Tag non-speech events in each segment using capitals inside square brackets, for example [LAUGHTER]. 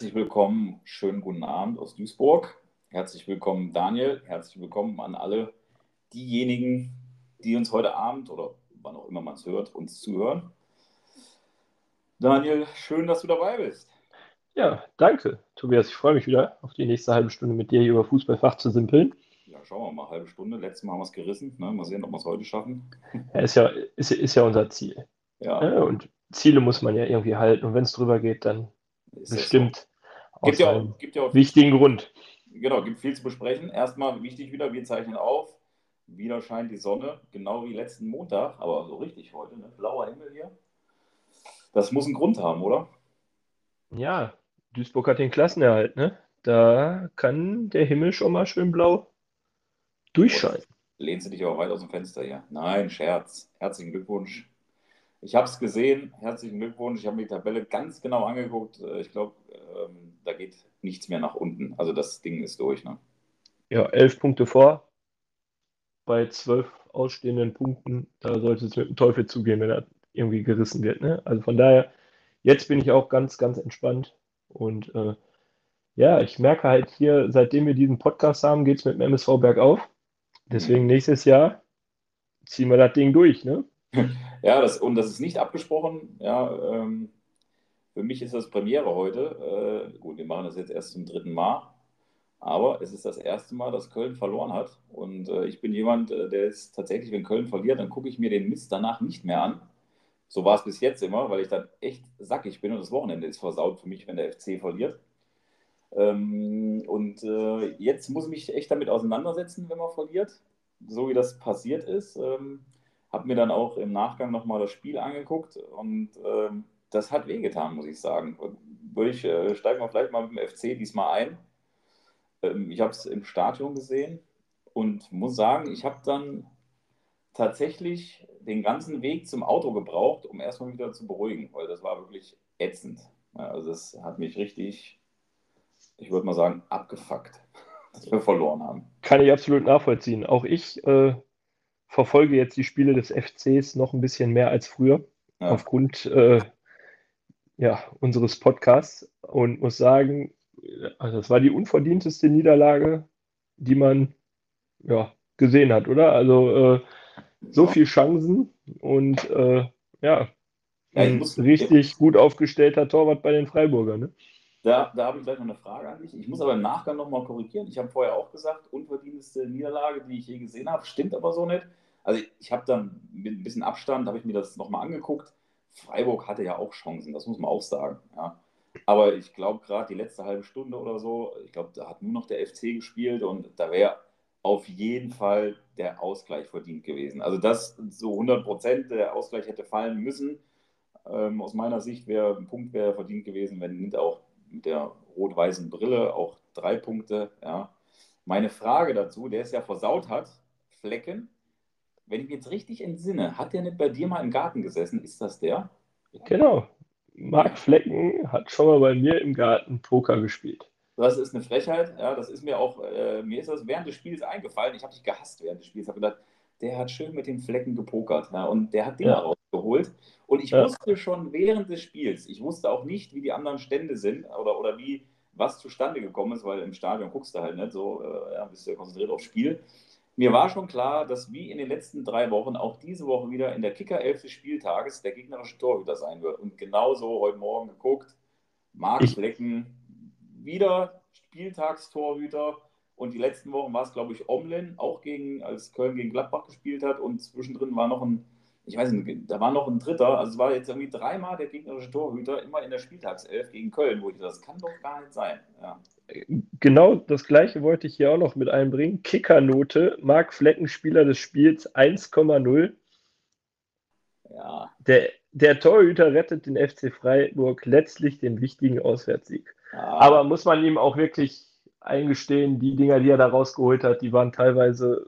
Herzlich willkommen, schönen guten Abend aus Duisburg. Herzlich willkommen, Daniel. Herzlich willkommen an alle diejenigen, die uns heute Abend oder wann auch immer man es hört, uns zuhören. Daniel, schön, dass du dabei bist. Ja, danke, Tobias. Ich freue mich wieder auf die nächste halbe Stunde mit dir hier über Fußballfach zu simpeln. Ja, schauen wir mal, halbe Stunde. Letztes Mal haben wir es gerissen. Ne? Mal sehen, ob wir es heute schaffen. Ja, ist ja, ist, ist ja unser Ziel. Ja. Ja, und Ziele muss man ja irgendwie halten. Und wenn es drüber geht, dann Ist bestimmt Gibt ja, auch, gibt ja auch wichtigen Grund. Genau, gibt viel zu besprechen. Erstmal wichtig wieder, wir zeichnen auf. Wieder scheint die Sonne, genau wie letzten Montag, aber so richtig heute, ne? blauer Himmel hier. Das muss einen Grund haben, oder? Ja, Duisburg hat den Klassenerhalt, ne? Da kann der Himmel schon mal schön blau durchscheinen. Lehnst du dich aber weit aus dem Fenster hier? Nein, Scherz. Herzlichen Glückwunsch. Ich habe es gesehen. Herzlichen Glückwunsch. Ich habe mir die Tabelle ganz genau angeguckt. Äh, Ich glaube, ähm, da geht nichts mehr nach unten. Also das Ding ist durch. Ne? Ja, elf Punkte vor. Bei zwölf ausstehenden Punkten, da sollte es mit dem Teufel zugehen, wenn er irgendwie gerissen wird. Ne? Also von daher, jetzt bin ich auch ganz, ganz entspannt. Und äh, ja, ich merke halt hier, seitdem wir diesen Podcast haben, geht es mit dem MSV bergauf. Deswegen nächstes Jahr ziehen wir das Ding durch. Ne? [LAUGHS] Ja, das, und das ist nicht abgesprochen. Ja, ähm, für mich ist das Premiere heute. Äh, gut, wir machen das jetzt erst zum dritten Mal. Aber es ist das erste Mal, dass Köln verloren hat. Und äh, ich bin jemand, äh, der ist tatsächlich, wenn Köln verliert, dann gucke ich mir den Mist danach nicht mehr an. So war es bis jetzt immer, weil ich dann echt sackig bin und das Wochenende ist versaut für mich, wenn der FC verliert. Ähm, und äh, jetzt muss ich mich echt damit auseinandersetzen, wenn man verliert, so wie das passiert ist. Ähm, habe mir dann auch im Nachgang nochmal das Spiel angeguckt und ähm, das hat wehgetan, muss ich sagen. Würde ich, äh, steigen wir vielleicht mal mit dem FC diesmal ein. Ähm, ich habe es im Stadion gesehen und muss sagen, ich habe dann tatsächlich den ganzen Weg zum Auto gebraucht, um erstmal wieder zu beruhigen, weil das war wirklich ätzend. Also das hat mich richtig, ich würde mal sagen, abgefuckt, [LAUGHS] dass wir verloren haben. Kann ich absolut nachvollziehen. Auch ich äh, verfolge jetzt die Spiele des FCs noch ein bisschen mehr als früher, Ja. aufgrund äh, ja, unseres Podcasts und muss sagen, also das war die unverdienteste Niederlage, die man ja, gesehen hat, oder? Also äh, so Ja. viel Chancen und äh, ja, Ja, ich ein muss- richtig gut aufgestellter Torwart bei den Freiburgern. Ne? Da, da habe ich gleich noch eine Frage an dich. Ich muss aber im Nachgang nochmal korrigieren. Ich habe vorher auch gesagt, unverdienteste Niederlage, die ich je gesehen habe. Stimmt aber so nicht. Also ich habe dann mit ein bisschen Abstand, habe ich mir das nochmal angeguckt. Freiburg hatte ja auch Chancen, das muss man auch sagen. Ja. Aber ich glaube gerade die letzte halbe Stunde oder so, ich glaube, da hat nur noch der FC gespielt und da wäre auf jeden Fall der Ausgleich verdient gewesen. Also das so 100 Prozent, der Ausgleich hätte fallen müssen. Ähm, aus meiner Sicht wäre ein Punkt wäre verdient gewesen, wenn nicht auch mit der rot-weißen Brille auch drei Punkte. Ja. Meine Frage dazu, der es ja versaut hat, Flecken, wenn ich mich jetzt richtig entsinne, hat der nicht bei dir mal im Garten gesessen? Ist das der? Genau. Marc Flecken hat schon mal bei mir im Garten Poker gespielt. Das ist eine Frechheit. Ja, das ist mir auch, äh, mir ist das während des Spiels eingefallen. Ich habe dich gehasst während des Spiels. Ich habe gedacht, der hat schön mit den Flecken gepokert. Ja, und der hat Dinger Ja. rausgeholt. Und ich Ja. wusste schon während des Spiels, ich wusste auch nicht, wie die anderen Stände sind oder, oder wie was zustande gekommen ist, weil im Stadion guckst du halt nicht so, äh, ja, bist du ja konzentriert aufs Spiel. Mir war schon klar, dass wie in den letzten drei Wochen auch diese Woche wieder in der Kicker-Elf des Spieltages der gegnerische Torhüter sein wird. Und genauso heute Morgen geguckt, Marc Flecken wieder Spieltagstorhüter. Und die letzten Wochen war es, glaube ich, Omlin, auch gegen, als Köln gegen Gladbach gespielt hat. Und zwischendrin war noch ein, ich weiß nicht, da war noch ein Dritter. Also es war jetzt irgendwie dreimal der gegnerische Torhüter, immer in der Spieltagself gegen Köln, wo ich dachte, das kann doch gar nicht sein. Ja. Genau das gleiche wollte ich hier auch noch mit einbringen. Kickernote, Marc Flecken, Spieler des Spiels 1,0. Ja, Der, der Torhüter rettet den FC Freiburg letztlich den wichtigen Auswärtssieg. ja. Aber muss man ihm auch wirklich eingestehen, die Dinger, die er da rausgeholt hat, die waren teilweise,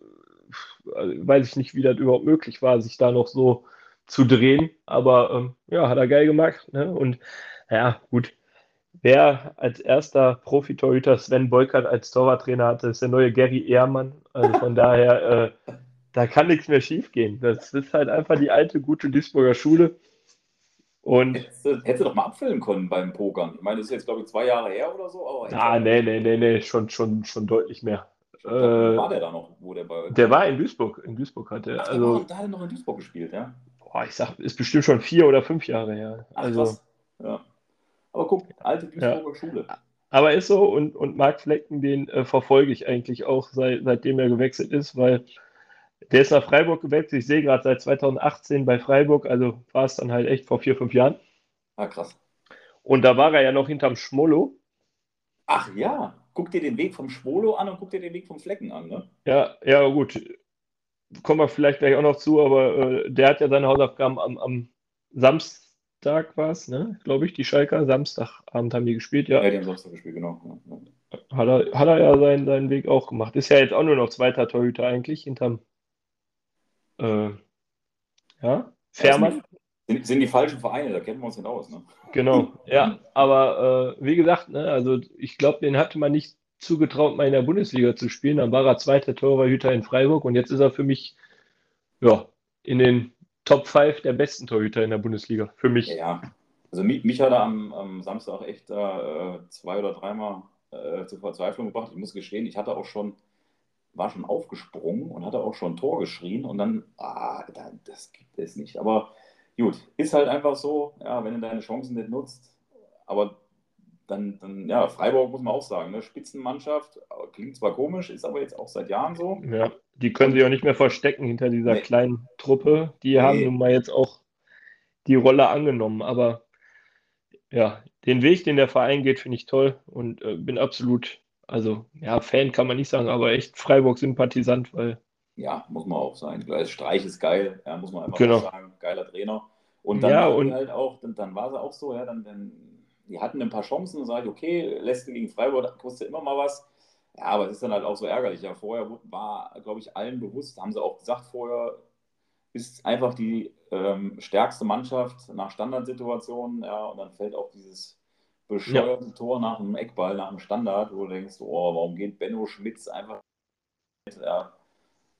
weiß ich nicht, wie das überhaupt möglich war, sich da noch so zu drehen. Aber ähm, ja, hat er geil gemacht. Ne? Und ja, gut. Wer als erster Profitorhüter Sven Beukert als Torwarttrainer hatte, ist der neue Gary Ehrmann. Also von daher, äh, da kann nichts mehr schiefgehen. Das ist halt einfach die alte, gute Duisburger Schule. Und hättest, hättest du doch mal abfüllen können beim Pokern. Ich meine, das ist jetzt, glaube ich, zwei Jahre her oder so. Ah, nee, nee, nee, nee, schon, schon, schon deutlich mehr. Äh, war der da noch, wo der bei. Der war in Duisburg. In Duisburg hat er. Also, da hat er noch in Duisburg gespielt, ja. Boah, ich sag, ist bestimmt schon vier oder fünf Jahre her. Ach, also, krass. Ja. Aber guck, alte Duisburger Ja. Schule. Aber ist so und, und Marc Flecken, den äh, verfolge ich eigentlich auch seit, seitdem er gewechselt ist, weil der ist nach Freiburg gewechselt. Ich sehe gerade seit 2018 bei Freiburg, also war es dann halt echt vor vier, fünf Jahren. Ah, krass. Und da war er ja noch hinterm Schmollo. Ach ja, guck dir den Weg vom Schwolo an und guck dir den Weg vom Flecken an, ne? Ja, ja, gut. Kommen wir vielleicht gleich auch noch zu, aber äh, der hat ja seine Hausaufgaben am, am Samstag, war es, ne? Glaube ich, die Schalker. Samstagabend haben die gespielt, ja. Ja, die haben Samstag gespielt, genau. Hat er, hat er ja seinen, seinen Weg auch gemacht. Ist ja jetzt auch nur noch zweiter Torhüter eigentlich, hinterm äh, ja, Fährmann. Sind, sind die falschen Vereine, da kennen wir uns nicht aus, ne? Genau, ja. Aber äh, wie gesagt, ne, also ich glaube, den hatte man nicht zugetraut, mal in der Bundesliga zu spielen. Dann war er zweiter Torhüter in Freiburg und jetzt ist er für mich ja, in den Top 5 der besten Torhüter in der Bundesliga. Für mich. Ja, also mich, mich hat er am, am Samstag echt äh, zwei oder dreimal äh, zur Verzweiflung gebracht. Ich muss gestehen, ich hatte auch schon, war schon aufgesprungen und hatte auch schon Tor geschrien und dann, ah, da- das gibt es nicht. Aber gut, ist halt einfach so, ja, wenn du deine Chancen nicht nutzt, aber dann, dann ja, Freiburg muss man auch sagen, ne? Spitzenmannschaft, klingt zwar komisch, ist aber jetzt auch seit Jahren so. Ja, die können sich auch nicht mehr verstecken hinter dieser Nee. kleinen Truppe. Die haben Nee. nun mal jetzt auch die Rolle angenommen. Aber ja, den Weg, den der Verein geht, finde ich toll und äh, bin absolut, also ja, Fan kann man nicht sagen, aber echt Freiburg-Sympathisant, weil Ja, muss man auch sein. Klar, Streich ist geil, ja, muss man einfach Genau. sagen. Geiler Trainer. Und dann Ja, und- halt auch, dann, dann war es auch so, ja, dann, dann, die hatten ein paar Chancen und sage ich, okay, lässt gegen Freiburg, kostet immer mal was. Ja, aber es ist dann halt auch so ärgerlich. Ja, vorher war, glaube ich, allen bewusst, haben sie auch gesagt vorher, ist einfach die ähm, stärkste Mannschaft nach Standardsituationen, ja, und dann fällt auch dieses bescheuerte Tor nach dem Eckball, nach dem Standard, wo du denkst, oh, warum geht Benno Schmitz einfach ja,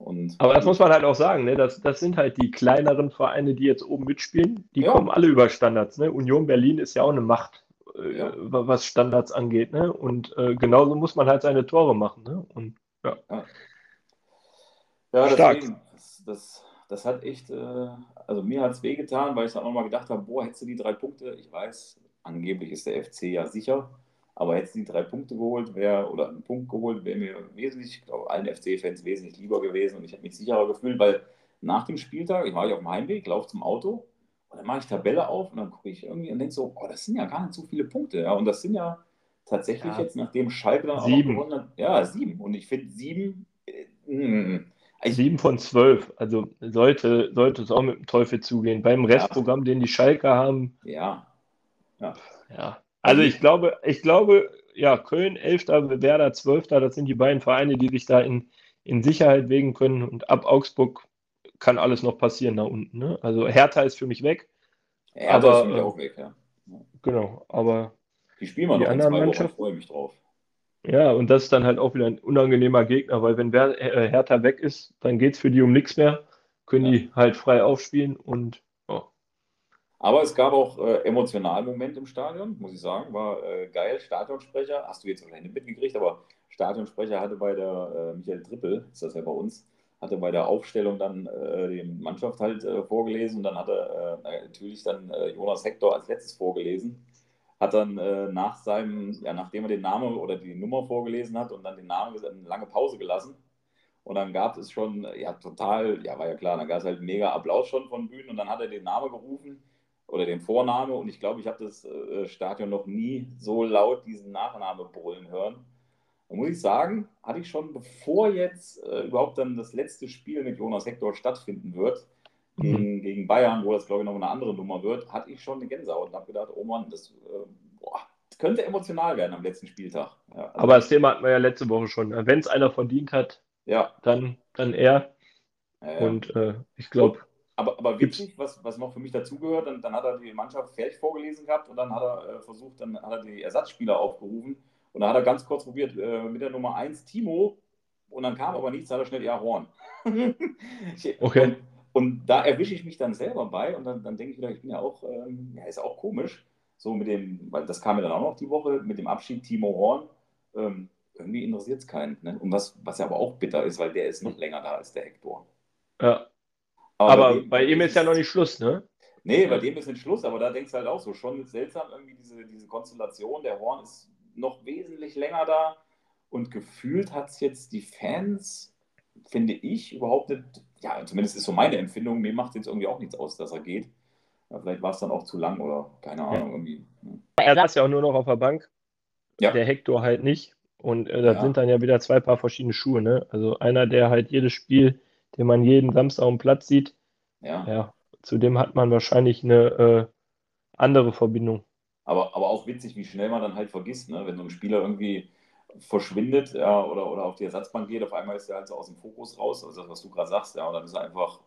und Aber das muss man halt auch sagen, ne? das, das sind halt die kleineren Vereine, die jetzt oben mitspielen. Die Ja. kommen alle über Standards. Ne? Union Berlin ist ja auch eine Macht, äh, Ja. wa- was Standards angeht. Ne? Und äh, genauso muss man halt seine Tore machen. Ne? Und Ja, Stark. deswegen, das, das, das hat echt, äh, also mir hat es wehgetan, weil ich dann auch mal gedacht habe, boah, hättest du die drei Punkte, ich weiß, angeblich ist der FC ja sicher, aber hättest du die drei Punkte geholt, wäre, oder einen Punkt geholt, wäre mir wesentlich, ich glaube, allen FC-Fans wesentlich lieber gewesen und ich habe mich sicherer gefühlt, weil nach dem Spieltag, ich war ja auf dem Heimweg, laufe zum Auto und dann mache ich Tabelle auf und dann gucke ich irgendwie und denke so, oh, das sind ja gar nicht so viele Punkte, ja, und das sind ja tatsächlich Ja. jetzt, nachdem Schalke dann auch Sieben. noch gewonnen hat, ja, sieben und ich finde sieben, äh, mh, ich, sieben von zwölf. Also sollte, sollte es auch mit dem Teufel zugehen. Beim Restprogramm, den die Schalker haben, ja, ja. Also ich glaube, ich glaube, ja, Köln, Elfter, Werder, Zwölfter, das sind die beiden Vereine, die sich da in, in Sicherheit wägen können. Und ab Augsburg kann alles noch passieren da unten. Ne? Also Hertha ist für mich weg. ja Aber, ist für mich äh, auch weg, ja. Genau, aber Die spielen wir die noch in anderen zwei Wochen, ich Mannschaften- freue mich drauf. Ja, und das ist dann halt auch wieder ein unangenehmer Gegner, weil wenn Wer äh, Hertha weg ist, dann geht es für die um nichts mehr. Können Ja. die halt frei aufspielen und Aber es gab auch äh, emotionalen Moment im Stadion, muss ich sagen. War äh, geil. Stadionsprecher, hast du jetzt wahrscheinlich nicht mitgekriegt, aber Stadionsprecher hatte bei der, äh, Michael Trippel, ist das ja bei uns, hatte bei der Aufstellung dann äh, die Mannschaft halt äh, vorgelesen und dann hat er äh, natürlich dann äh, Jonas Hector als letztes vorgelesen. Hat dann nach seinem, ja, nachdem er den Namen oder die Nummer vorgelesen hat und dann den Namen eine lange Pause gelassen. Und dann gab es schon, ja, total, ja, war ja klar, dann gab es halt mega Applaus schon von Bühnen und dann hat er den Namen gerufen oder den Vorname und ich glaube, ich habe das äh, Stadion noch nie so laut diesen Nachname brüllen hören. Da muss ich sagen, hatte ich schon, bevor jetzt äh, überhaupt dann das letzte Spiel mit Jonas Hector stattfinden wird, gegen, gegen Bayern, wo das glaube ich noch eine andere Nummer wird, hatte ich schon eine Gänsehaut und habe gedacht, oh Mann, das, äh, boah, das könnte emotional werden am letzten Spieltag. Ja, also, aber das Thema hatten wir ja letzte Woche schon. Wenn es einer verdient hat, ja, dann, dann er. ja, ja. Und äh, ich glaube, Aber, aber witzig, was, was noch für mich dazugehört, dann, dann hat er die Mannschaft fertig vorgelesen gehabt und dann hat er äh, versucht, dann hat er die Ersatzspieler aufgerufen und dann hat er ganz kurz probiert äh, mit der Nummer 1 Timo und dann kam aber nichts, hat er schnell ja Horn. [LAUGHS] Okay. Und, und da erwische ich mich dann selber bei und dann, dann denke ich wieder, ich bin ja auch, ähm, ja, ist auch komisch, so mit dem, weil das kam mir dann auch noch die Woche, mit dem Abschied Timo Horn, ähm, irgendwie interessiert es keinen. Ne? Und was, was ja aber auch bitter ist, weil der ist noch länger da als der Hector. Ja. Aber, aber bei, dem, bei ihm ist ja noch nicht Schluss, ne? Nee, bei dem ist nicht Schluss, aber da denkst du halt auch so, schon seltsam irgendwie diese, diese Konstellation. Der Horn ist noch wesentlich länger da und gefühlt hat es jetzt die Fans, finde ich, überhaupt nicht, ja, zumindest ist so meine Empfindung, mir macht jetzt irgendwie auch nichts aus, dass er geht. Ja, vielleicht war es dann auch zu lang oder keine Ahnung. Ja. Irgendwie. Ne? Er saß ja auch nur noch auf der Bank. Ja. Der Hector halt nicht. Und äh, das ja. sind dann ja wieder zwei Paar verschiedene Schuhe. Ne? Also einer, der halt jedes Spiel, den man jeden Samstag am Platz sieht, ja. ja zu dem hat man wahrscheinlich eine äh, andere Verbindung. Aber, aber auch witzig, wie schnell man dann halt vergisst, ne? wenn so ein Spieler irgendwie verschwindet ja, oder, oder auf die Ersatzbank geht, auf einmal ist er halt so aus dem Fokus raus, also das, was du gerade sagst, ja, und dann ist er einfach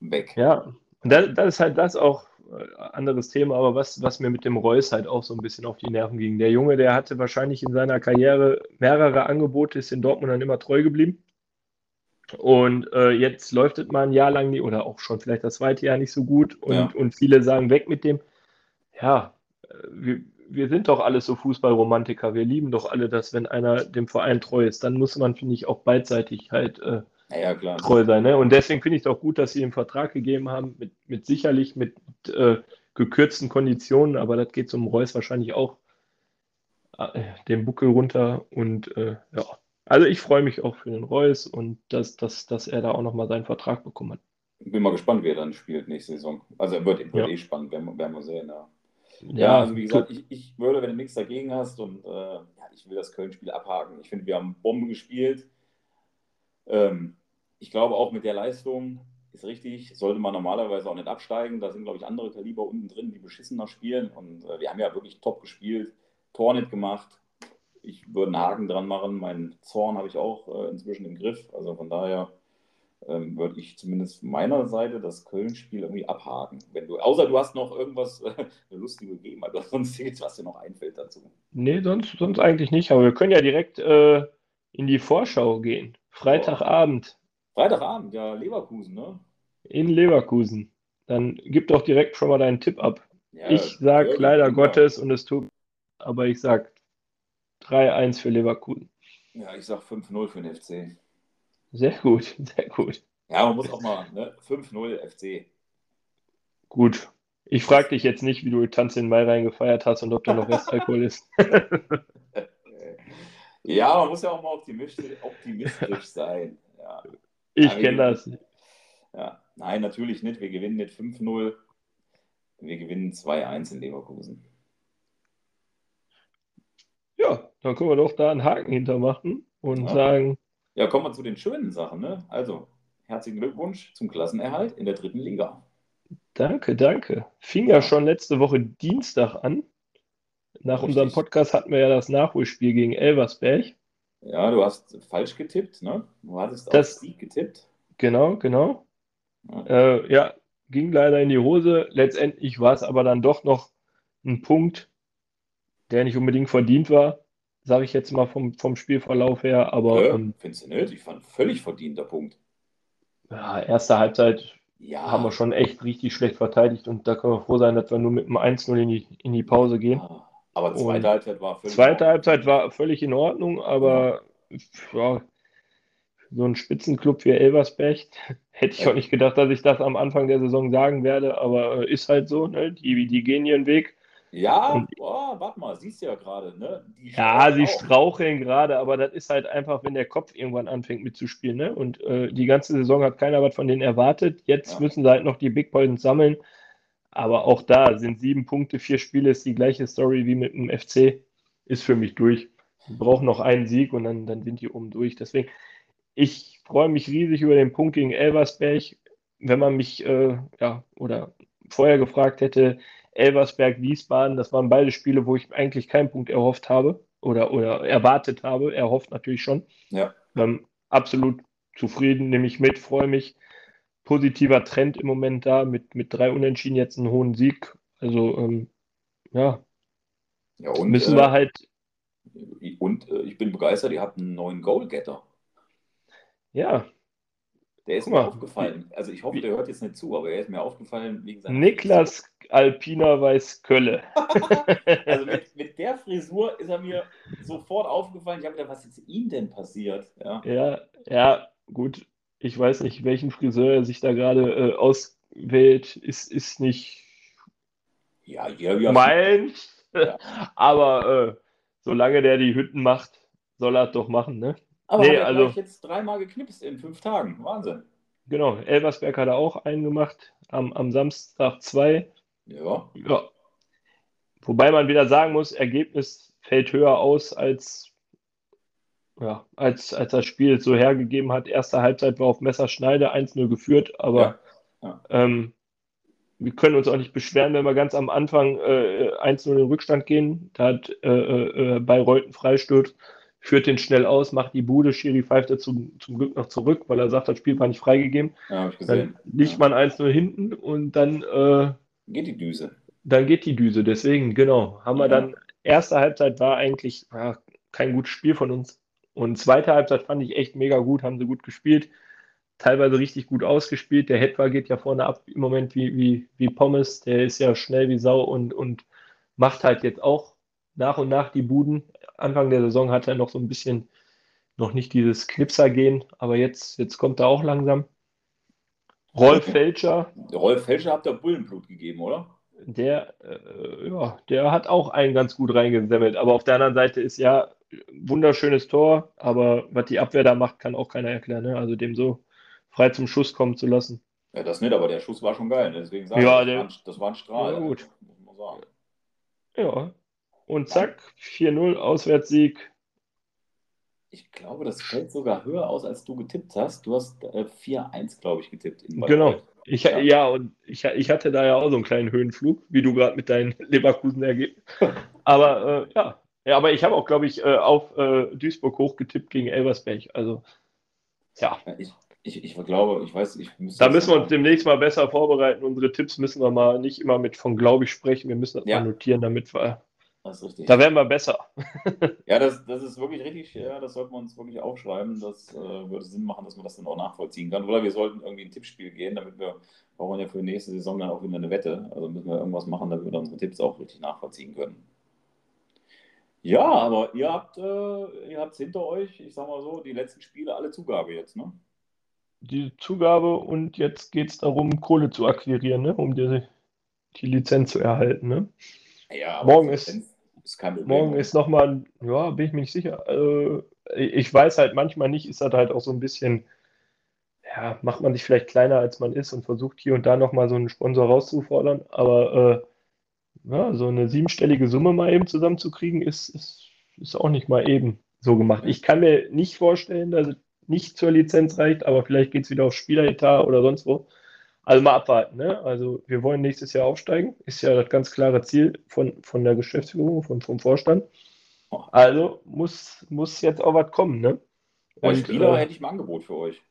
weg. Ja, und das, das ist halt das auch äh, anderes Thema, aber was, was mir mit dem Reus halt auch so ein bisschen auf die Nerven ging. Der Junge, der hatte wahrscheinlich in seiner Karriere mehrere Angebote, ist in Dortmund dann immer treu geblieben. Und äh, jetzt läuft es mal ein Jahr lang nicht, oder auch schon vielleicht das zweite Jahr nicht so gut. Und, ja. und viele sagen, weg mit dem. Ja, äh, wir, wir sind doch alle so Fußballromantiker. Wir lieben doch alle das, wenn einer dem Verein treu ist. Dann muss man, finde ich, auch beidseitig halt äh, ja, treu sein. Ne? Und deswegen finde ich es auch gut, dass sie den Vertrag gegeben haben, mit, mit sicherlich mit äh, gekürzten Konditionen, aber das geht zum Reus wahrscheinlich auch äh, den Buckel runter. Und äh, ja, also ich freue mich auch für den Reus und dass, dass, dass er da auch nochmal seinen Vertrag bekommen hat. Bin mal gespannt, wie er dann spielt nächste Saison. Also er wird, wird ja. eh spannend, werden, werden wir sehen. Ja. Ja, also wie gesagt, ich, ich würde, wenn du nichts dagegen hast und äh, ja, ich will das Köln-Spiel abhaken. Ich finde, wir haben Bombe gespielt. Ähm, ich glaube auch mit der Leistung ist richtig, sollte man normalerweise auch nicht absteigen. Da sind, glaube ich, andere Kaliber unten drin, die beschissener spielen. Und äh, wir haben ja wirklich top gespielt, Tor nicht gemacht. Ich würde einen Haken dran machen. Meinen Zorn habe ich auch äh, inzwischen im Griff. Also von daher ähm, würde ich zumindest von meiner Seite das Köln-Spiel irgendwie abhaken. Wenn du, außer du hast noch irgendwas, äh, [LAUGHS] eine lustige Game, oder sonstiges, was dir noch einfällt dazu. Nee, sonst, sonst eigentlich nicht. Aber wir können ja direkt äh, in die Vorschau gehen. Freitagabend. Freitagabend, ja, Leverkusen, ne? In Leverkusen. Dann gib doch direkt schon mal deinen Tipp ab. Ja, ich sag leider. Gottes und es tut, aber ich sag 3-1 für Leverkusen. Ja, ich sag 5-0 für den FC. Sehr gut, [LAUGHS] sehr gut. Ja, man muss auch mal, ne? 5-0 FC. Gut. Ich frage dich jetzt nicht, wie du Tanz in Mai reingefeiert hast und ob da noch Restalkohol ist. [LAUGHS] [LAUGHS] ja, man muss ja auch mal optimistisch, optimistisch sein. Ja. Ich kenne das. Ja, nein, natürlich nicht. Wir gewinnen nicht 5-0. Wir gewinnen 2-1 in Leverkusen. Ja, dann können wir doch da einen Haken hintermachen und ja. sagen, ja, kommen wir zu den schönen Sachen. Ne? Also, herzlichen Glückwunsch zum Klassenerhalt in der dritten Liga. Danke, danke. Fing ja schon letzte Woche Dienstag an. Nach Richtig. unserem Podcast hatten wir ja das Nachholspiel gegen Elversberg. Ja, du hast falsch getippt, ne? Du hattest das, auf Sieg getippt. Genau, genau. Ja. Äh, ja, ging leider in die Hose. Letztendlich war es aber dann doch noch ein Punkt, der nicht unbedingt verdient war sage ich jetzt mal vom, vom Spielverlauf her. Aber ja, ähm, findest du nicht? Ich fand völlig verdienter Punkt. Ja, erste Halbzeit ja. haben wir schon echt richtig schlecht verteidigt und da können wir froh sein, dass wir nur mit einem 1-0 in die, in die Pause gehen. Ja, aber zweite und Halbzeit war völlig Zweite Halbzeit war völlig in Ordnung, aber ja. so ein Spitzenclub wie Elversberg [LAUGHS] hätte ich auch nicht gedacht, dass ich das am Anfang der Saison sagen werde, aber äh, ist halt so, ne? die, die gehen ihren Weg. Ja, boah, warte mal, siehst du ja gerade, ne? ja, sie auch. straucheln gerade, aber das ist halt einfach, wenn der Kopf irgendwann anfängt mitzuspielen, ne? Und äh, die ganze Saison hat keiner was von denen erwartet. Jetzt ja. müssen sie halt noch die Big Points sammeln. Aber auch da sind sieben Punkte, vier Spiele, ist die gleiche Story wie mit dem FC. Ist für mich durch. Wir brauchen noch einen Sieg und dann, dann sind die oben durch. Deswegen, ich freue mich riesig über den Punkt gegen Elversberg. Wenn man mich, äh, ja, oder vorher gefragt hätte, Elversberg, Wiesbaden, das waren beide Spiele, wo ich eigentlich keinen Punkt erhofft habe oder, oder erwartet habe. Erhofft natürlich schon. Ja. Ähm, absolut zufrieden, nehme ich mit, freue mich. Positiver Trend im Moment da, mit, mit drei Unentschieden jetzt einen hohen Sieg. Also, ähm, ja. ja und, Müssen wir äh, halt. Und äh, ich bin begeistert, ihr habt einen neuen Goalgetter. Ja. Der ist Guck mir mal, aufgefallen. Also ich hoffe, der hört jetzt nicht zu, aber er ist mir aufgefallen wegen seiner Niklas Alpina weiß Kölle. [LAUGHS] Also mit, [LAUGHS] mit der Frisur ist er mir sofort aufgefallen. Ich habe gedacht, was ist ihm denn passiert? Ja. Ja, ja, gut. Ich weiß nicht, welchen Friseur er sich da gerade äh, auswählt. Ist, ist nicht Ja, ja, ja. meins. Ja. [LAUGHS] Aber äh, solange der die Hütten macht, soll er es doch machen, ne? Aber Nee, hat er also- jetzt dreimal geknipst in fünf Tagen. Wahnsinn. Genau, Elversberg hat er auch einen gemacht, am, am Samstag zwei. Ja. Ja. Wobei man wieder sagen muss, Ergebnis fällt höher aus, als, ja, als, als das Spiel so hergegeben hat. Erste Halbzeit war auf Messerschneide 1-0 geführt, aber Ja, ja. Ähm, wir können uns auch nicht beschweren, wenn wir ganz am Anfang äh, 1-0 in den Rückstand gehen. Da hat äh, äh, Bayreuth einen Freistoß, führt den schnell aus, macht die Bude, Schiri pfeift er zum, zum Glück noch zurück, weil er sagt, das Spiel war nicht freigegeben. Ja. Dann liegt Ja. man 1-0 hinten und dann äh, Geht die Düse. dann geht die Düse. Deswegen, genau, haben wir Ja. dann, erste Halbzeit war eigentlich ja, kein gutes Spiel von uns. Und zweite Halbzeit fand ich echt mega gut, haben sie gut gespielt. Teilweise richtig gut ausgespielt. Der Hetwa geht ja vorne ab im Moment wie, wie, wie Pommes. Der ist ja schnell wie Sau und, und macht halt jetzt auch nach und nach die Buden. Anfang der Saison hat er noch so ein bisschen noch nicht dieses Knipser-Gehen, aber jetzt, jetzt kommt er auch langsam. Rolf Felscher, Rolf Felscher habt ihr Bullenblut gegeben, oder? der, äh, ja, der hat auch einen ganz gut reingesammelt. Aber auf der anderen Seite ist ja wunderschönes Tor, aber was die Abwehr da macht, kann auch keiner erklären. Ne? Also dem so frei zum Schuss kommen zu lassen. Ja, das nicht, aber der Schuss war schon geil. ne? Deswegen sage Ja, ich, der- das, war ein, das war ein Strahl. Ja, gut. Muss man sagen. Ja. Und zack, 4-0 Auswärtssieg. Ich glaube, das fällt sogar höher aus, als du getippt hast. Du hast äh, 4-1, glaube ich, getippt. Genau. Ich, Ja. ja. und ich, ich hatte da ja auch so einen kleinen Höhenflug, wie du gerade mit deinen [LAUGHS] Leverkusen-Ergebnissen. [LAUGHS] Aber äh, ja. ja, aber ich habe auch, glaube ich, äh, auf äh, Duisburg hochgetippt gegen Elversberg. Also ja. Ja, Ich, ich, ich glaube, ich weiß, ich müsste. Da müssen wir uns demnächst mal besser vorbereiten. Unsere Tipps müssen wir mal nicht immer mit von glaube ich sprechen. Wir müssen das Ja. mal notieren, damit wir. Das ist richtig. Da werden wir besser. [LAUGHS] Ja, das, das ist wirklich richtig. Ja, das sollten wir uns wirklich aufschreiben. Das äh, würde Sinn machen, dass man das dann auch nachvollziehen kann. Oder wir sollten irgendwie ein Tippspiel gehen, damit wir brauchen ja für die nächste Saison dann auch wieder eine Wette. Also müssen wir irgendwas machen, damit wir unsere Tipps auch richtig nachvollziehen können. Ja, aber ihr habt äh, ihr habt's hinter euch, ich sag mal so, die letzten Spiele alle Zugabe jetzt, ne? Die Zugabe und jetzt geht es darum, Kohle zu akquirieren, ne? um die, die Lizenz zu erhalten. Ne? Ja, Morgen ist- ist kein Problem. Morgen ist nochmal, ja, bin ich mir nicht sicher. Äh, ich weiß halt manchmal nicht, ist das halt auch so ein bisschen, ja, macht man sich vielleicht kleiner, als man ist und versucht hier und da nochmal so einen Sponsor rauszufordern. Aber äh, ja, so eine siebenstellige Summe mal eben zusammenzukriegen, ist, ist, ist auch nicht mal eben so gemacht. Ich kann mir nicht vorstellen, dass es nicht zur Lizenz reicht, aber vielleicht geht es wieder auf Spieleretat oder sonst wo. Also mal abwarten. Ne? Also wir wollen nächstes Jahr aufsteigen. Ist ja das ganz klare Ziel von, von der Geschäftsführung, von, vom Vorstand. Also muss, muss jetzt auch was kommen. Ne? Als Und, Spieler äh, hätte ich ein Angebot für euch.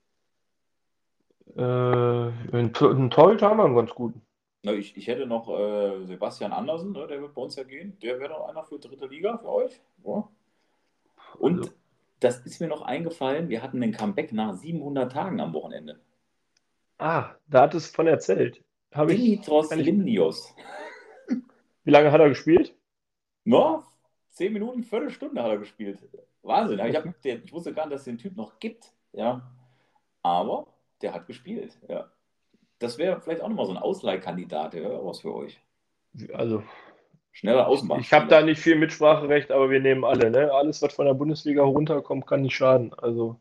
äh, einen, einen Torhüter haben wir einen ganz guten. Na, ich, ich hätte noch äh, Sebastian Andersen, ne, der wird bei uns ja gehen. Der wäre doch einer für dritte Liga für euch. Ja. Und Also- das ist mir noch eingefallen, wir hatten den Comeback nach 700 Tagen am Wochenende. Ah, da hat es von erzählt. Habe ich, Dimitros ich- Limnios. [LAUGHS] wie lange hat er gespielt? No, 10 Minuten, Viertelstunde hat er gespielt. Wahnsinn. Ich, hab, der, ich wusste gar nicht, dass es den Typ noch gibt. Ja. Aber der hat gespielt. Ja. Das wäre vielleicht auch nochmal so ein Ausleihkandidat. Der wäre was für euch. Also Schneller Außenbahn. ich habe da nicht viel Mitspracherecht, aber wir nehmen alle. Ne? Alles, was von der Bundesliga runterkommt, kann nicht schaden. Also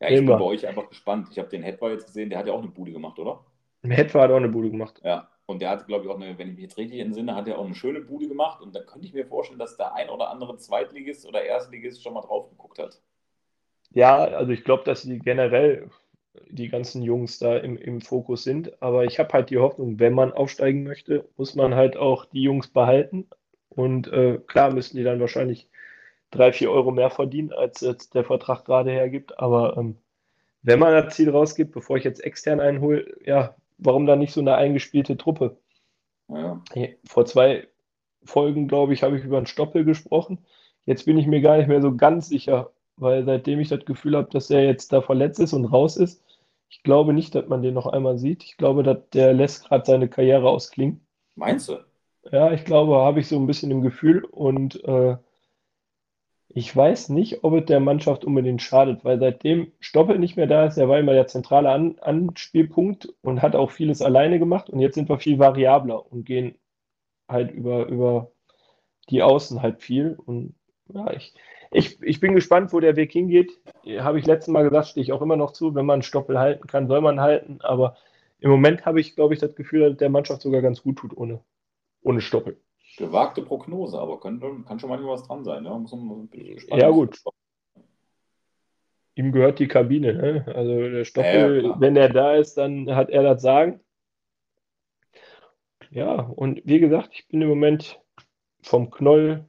Ja, ich bin Immer. bei euch einfach gespannt. Ich habe den Hetwa jetzt gesehen, der hat ja auch eine Bude gemacht, oder? Hetwa hat auch eine Bude gemacht. Ja. Und der hat, glaube ich, auch eine, wenn ich mich jetzt richtig entsinne, hat er auch eine schöne Bude gemacht. Und da könnte ich mir vorstellen, dass der ein oder andere Zweitligist oder Erstligist schon mal drauf geguckt hat. Ja, also ich glaube, dass die generell die ganzen Jungs da im, im Fokus sind. Aber ich habe halt die Hoffnung, wenn man aufsteigen möchte, muss man halt auch die Jungs behalten. Und äh, klar müssen die dann wahrscheinlich drei, vier Euro mehr verdienen, als jetzt der Vertrag gerade hergibt. Aber ähm, wenn man das Ziel rausgibt, bevor ich jetzt extern einhole, ja, warum dann nicht so eine eingespielte Truppe? Naja. Vor zwei Folgen, glaube ich, habe ich über einen Stoppel gesprochen. Jetzt bin ich mir gar nicht mehr so ganz sicher, weil seitdem ich das Gefühl habe, dass er jetzt da verletzt ist und raus ist, Ich glaube nicht, dass man den noch einmal sieht. Ich glaube, dass der lässt gerade seine Karriere ausklingen. Meinst du? Ja, ich glaube, habe ich so ein bisschen im Gefühl und äh, ich weiß nicht, ob es der Mannschaft unbedingt schadet, weil seitdem Stoppel nicht mehr da ist, er war immer der zentrale An Anspielpunkt und hat auch vieles alleine gemacht und jetzt sind wir viel variabler und gehen halt über, über die Außen halt viel und ja, ich, ich, ich bin gespannt, wo der Weg hingeht. Habe ich letztes Mal gesagt, stehe ich auch immer noch zu. Wenn man Stoppel halten kann, soll man halten. Aber im Moment habe ich, glaube ich, das Gefühl, dass der Mannschaft sogar ganz gut tut ohne, ohne Stoppel. Gewagte Prognose, aber kann, kann schon manchmal was dran sein. Ja, Muss man, ja gut. Ihm gehört die Kabine. Ne? Also der Stoppel, ja, wenn er da ist, dann hat er das Sagen. Ja, und wie gesagt, ich bin im Moment vom Knoll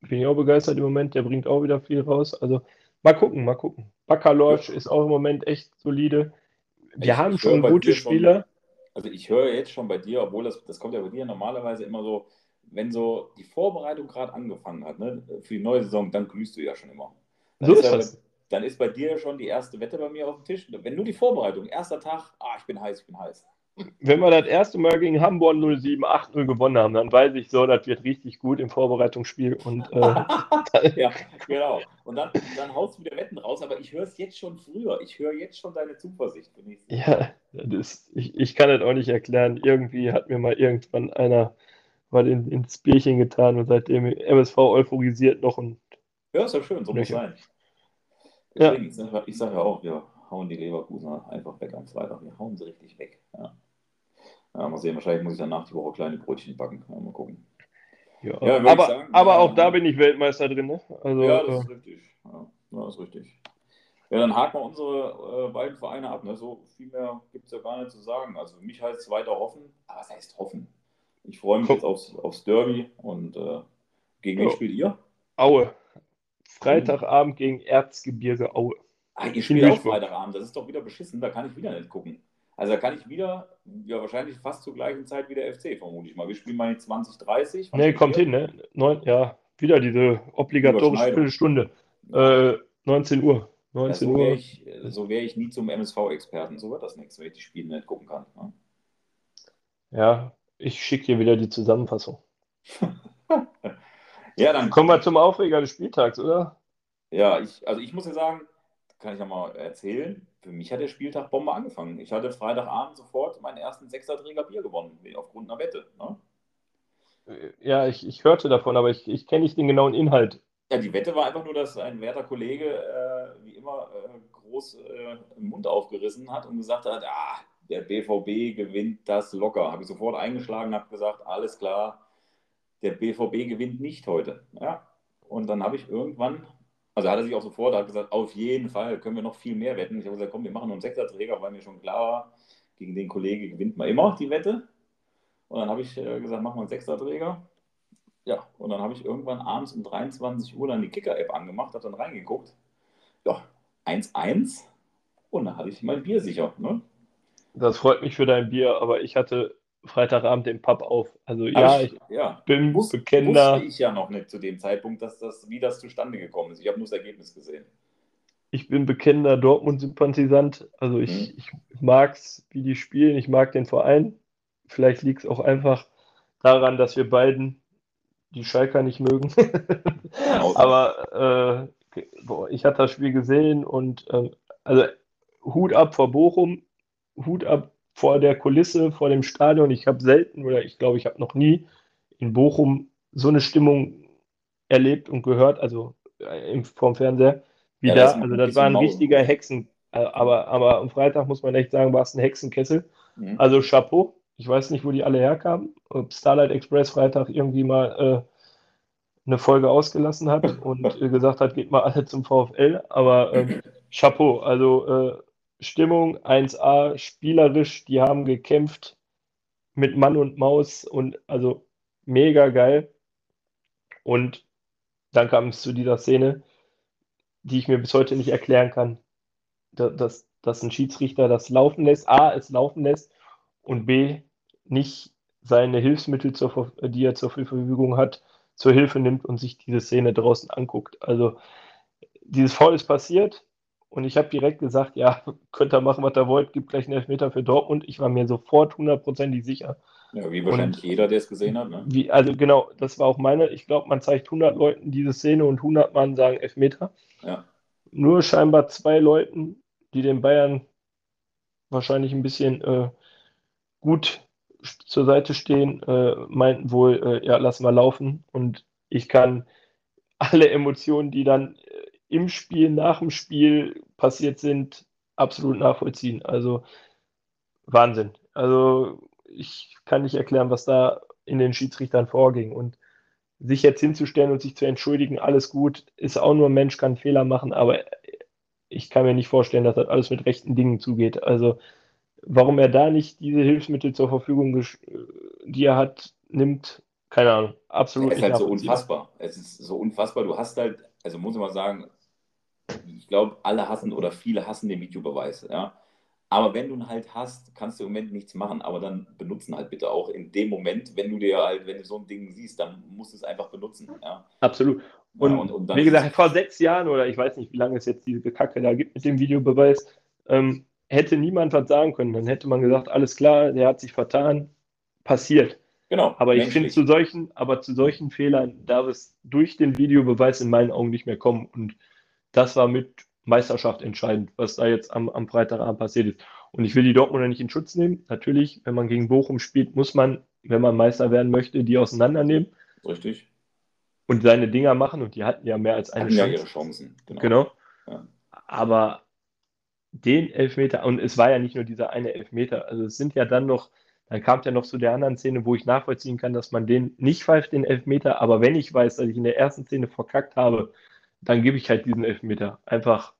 bin ich auch begeistert im Moment. Der bringt auch wieder viel raus. Also mal gucken, mal gucken. Bakalorsch ja. ist auch im Moment echt solide. Wir ich, haben schon gute Spieler. Schon, also ich höre jetzt schon bei dir, obwohl das, das kommt ja bei dir normalerweise immer so, wenn so die Vorbereitung gerade angefangen hat, ne, für die neue Saison, dann glühst du ja schon immer. Dann so ist, das. Dann ist bei dir schon die erste Wette bei mir auf dem Tisch. Wenn nur die Vorbereitung, erster Tag, ah, ich bin heiß, ich bin heiß wenn wir das erste Mal gegen Hamburg 07 8-0 gewonnen haben, dann weiß ich so, das wird richtig gut im Vorbereitungsspiel. Und, äh, [LAUGHS] ja, genau. Und dann, dann haust du wieder Wetten raus, aber ich höre es jetzt schon früher. Ich höre jetzt schon deine Zuversicht. Ja, das, ich, ich kann das auch nicht erklären. Irgendwie hat mir mal irgendwann einer mal in, ins Bierchen getan und seitdem MSV euphorisiert noch. Und, ja, ist ja schön, so muss sein. Deswegen, ja. ich sage ja auch, wir hauen die Leverkusener einfach weg am Freitag. Wir hauen sie richtig weg. Ja. Ja, mal sehen, wahrscheinlich muss ich danach die Woche kleine Brötchen backen. Ja, mal gucken. Ja, aber, sagen, aber auch da bin ich Weltmeister drin. Ne? Also, ja, das ist richtig. Ja, das ist richtig. Ja, dann haken wir unsere äh, beiden Vereine ab. Ne? So viel mehr gibt es ja gar nicht zu sagen. Also für mich heißt es weiter hoffen. Aber was heißt hoffen? Ich freue mich jetzt aufs, aufs Derby und äh, gegen wen spielt ihr? Aue. Freitagabend gegen Erzgebirge Aue. Ah, ihr spielt auch Freitagabend. Das ist doch wieder beschissen. Da kann ich wieder nicht gucken. Also da kann ich wieder, ja wahrscheinlich fast zur gleichen Zeit wie der FC, vermute ich mal. Wir spielen mal 2030. Nee, kommt hin, ne? Neun, ja, wieder diese obligatorische Stunde. Äh, 19 Uhr. 19 ja, so wäre ich, so wär ich nie zum MSV-Experten. So wird das nichts, wenn ich die Spiele nicht gucken kann. Ne? Ja, ich schicke dir wieder die Zusammenfassung. [LAUGHS] ja, dann. Kommen wir zum Aufreger des Spieltags, oder? Ja, ich, also ich muss ja sagen, kann ich ja mal erzählen, für mich hat der Spieltag Bombe angefangen. Ich hatte Freitagabend sofort meinen ersten Sechserträger Bier gewonnen, aufgrund einer Wette. Ne? Ja, ich, ich hörte davon, aber ich, ich kenne nicht den genauen Inhalt. Ja, die Wette war einfach nur, dass ein werter Kollege äh, wie immer äh, groß äh, den Mund aufgerissen hat und gesagt hat, ah, der BVB gewinnt das locker. Habe ich sofort eingeschlagen, habe gesagt, alles klar, der BVB gewinnt nicht heute. Ja? Und dann habe ich irgendwann also hat er sich auch sofort hat gesagt, auf jeden Fall können wir noch viel mehr wetten. Ich habe gesagt, komm, wir machen nur einen Sechserträger, weil mir schon klar war, gegen den Kollegen gewinnt man immer die Wette. Und dann habe ich äh, gesagt, machen wir einen Sechserträger. Ja, und dann habe ich irgendwann abends um 23 Uhr dann die Kicker-App angemacht, habe dann reingeguckt. Ja, 1-1 und dann hatte ich mein Bier sicher. Ne? Das freut mich für dein Bier, aber ich hatte Freitagabend den Pub auf. Also ja, ich, ja. bin Wus bekennender. Wusste ich ja noch nicht zu dem Zeitpunkt, dass das, wie das zustande gekommen ist. Ich habe nur das Ergebnis gesehen. Ich bin bekennender Dortmund-Sympathisant. Also ich, hm. ich mag es, wie die spielen. Ich mag den Verein. Vielleicht liegt es auch einfach daran, dass wir beiden die Schalker nicht mögen. Genau. [LAUGHS] Aber äh, boah, ich hatte das Spiel gesehen und äh, also Hut ab vor Bochum, Hut ab vor der Kulisse, vor dem Stadion. Ich habe selten oder ich glaube, ich habe noch nie in Bochum so eine Stimmung erlebt und gehört, also äh, vom Fernseher, wie ja, da. Das also das war ein richtiger Hexen. Äh, aber, aber am Freitag muss man echt sagen, war es ein Hexenkessel. Mhm. Also Chapeau. Ich weiß nicht, wo die alle herkamen. Ob Starlight Express Freitag irgendwie mal äh, eine Folge ausgelassen hat und gesagt hat, geht mal alle zum VfL. Aber ähm, [LAUGHS] Chapeau. Also äh, Stimmung 1A, spielerisch, die haben gekämpft mit Mann und Maus und also mega geil. Und dann kam es zu dieser Szene, die ich mir bis heute nicht erklären kann, dass, dass ein Schiedsrichter das laufen lässt, A, es laufen lässt und B, nicht seine Hilfsmittel, zur, die er zur Verfügung hat, zur Hilfe nimmt und sich diese Szene draußen anguckt. Also dieses Foul ist passiert, Und ich habe direkt gesagt, ja, [LAUGHS] könnt ihr machen, was ihr wollt, gibt gleich einen Elfmeter für Dortmund. Ich war mir sofort hundertprozentig sicher. Ja, wie wahrscheinlich und jeder, der es gesehen hat. Ne? Wie, also genau, das war auch meine. Ich glaube, man zeigt 100 Leuten diese Szene und 100 Mann sagen Elfmeter. Ja. Nur scheinbar zwei Leuten, die den Bayern wahrscheinlich ein bisschen äh, gut zur Seite stehen, äh, meinten wohl, äh, ja, lass mal laufen. Und ich kann alle Emotionen, die dann im Spiel, nach dem Spiel passiert sind, absolut nachvollziehen. Also Wahnsinn. Also ich kann nicht erklären, was da in den Schiedsrichtern vorging. Und sich jetzt hinzustellen und sich zu entschuldigen, alles gut, ist auch nur ein Mensch, kann Fehler machen, aber ich kann mir nicht vorstellen, dass das alles mit rechten Dingen zugeht. Also warum er da nicht diese Hilfsmittel zur Verfügung, die er hat, nimmt, keine Ahnung. Absolut. Es ist halt so unfassbar. Es ist so unfassbar. Du hast halt, also muss ich mal sagen, ich glaube, alle hassen oder viele hassen den Videobeweis. Ja? Aber wenn du ihn halt hast, kannst du im Moment nichts machen. Aber dann benutzen halt bitte auch in dem Moment, wenn du dir halt, wenn du so ein Ding siehst, dann musst du es einfach benutzen. Ja. Absolut. Und, ja, und, und wie gesagt, vor sechs Jahren oder ich weiß nicht, wie lange es jetzt diese Kacke da gibt mit dem Videobeweis, ähm, hätte niemand was sagen können. Dann hätte man gesagt, alles klar, der hat sich vertan, passiert. Genau. Aber ich finde zu solchen, aber zu solchen Fehlern darf es durch den Videobeweis in meinen Augen nicht mehr kommen. Und das war mit Meisterschaft entscheidend, was da jetzt am, am Freitagabend passiert ist. Und ich will die Dortmunder nicht in Schutz nehmen. Natürlich, wenn man gegen Bochum spielt, muss man, wenn man Meister werden möchte, die auseinandernehmen. Richtig. Und seine Dinger machen. Und die hatten ja mehr als eine hatten Chance. ja ihre Chancen. Genau. genau. Ja. Aber den Elfmeter, und es war ja nicht nur dieser eine Elfmeter, also es sind ja dann noch, dann kam es ja noch zu der anderen Szene, wo ich nachvollziehen kann, dass man den nicht pfeift, den Elfmeter, aber wenn ich weiß, dass ich in der ersten Szene verkackt habe, dann gebe ich halt diesen Elfmeter. Einfach.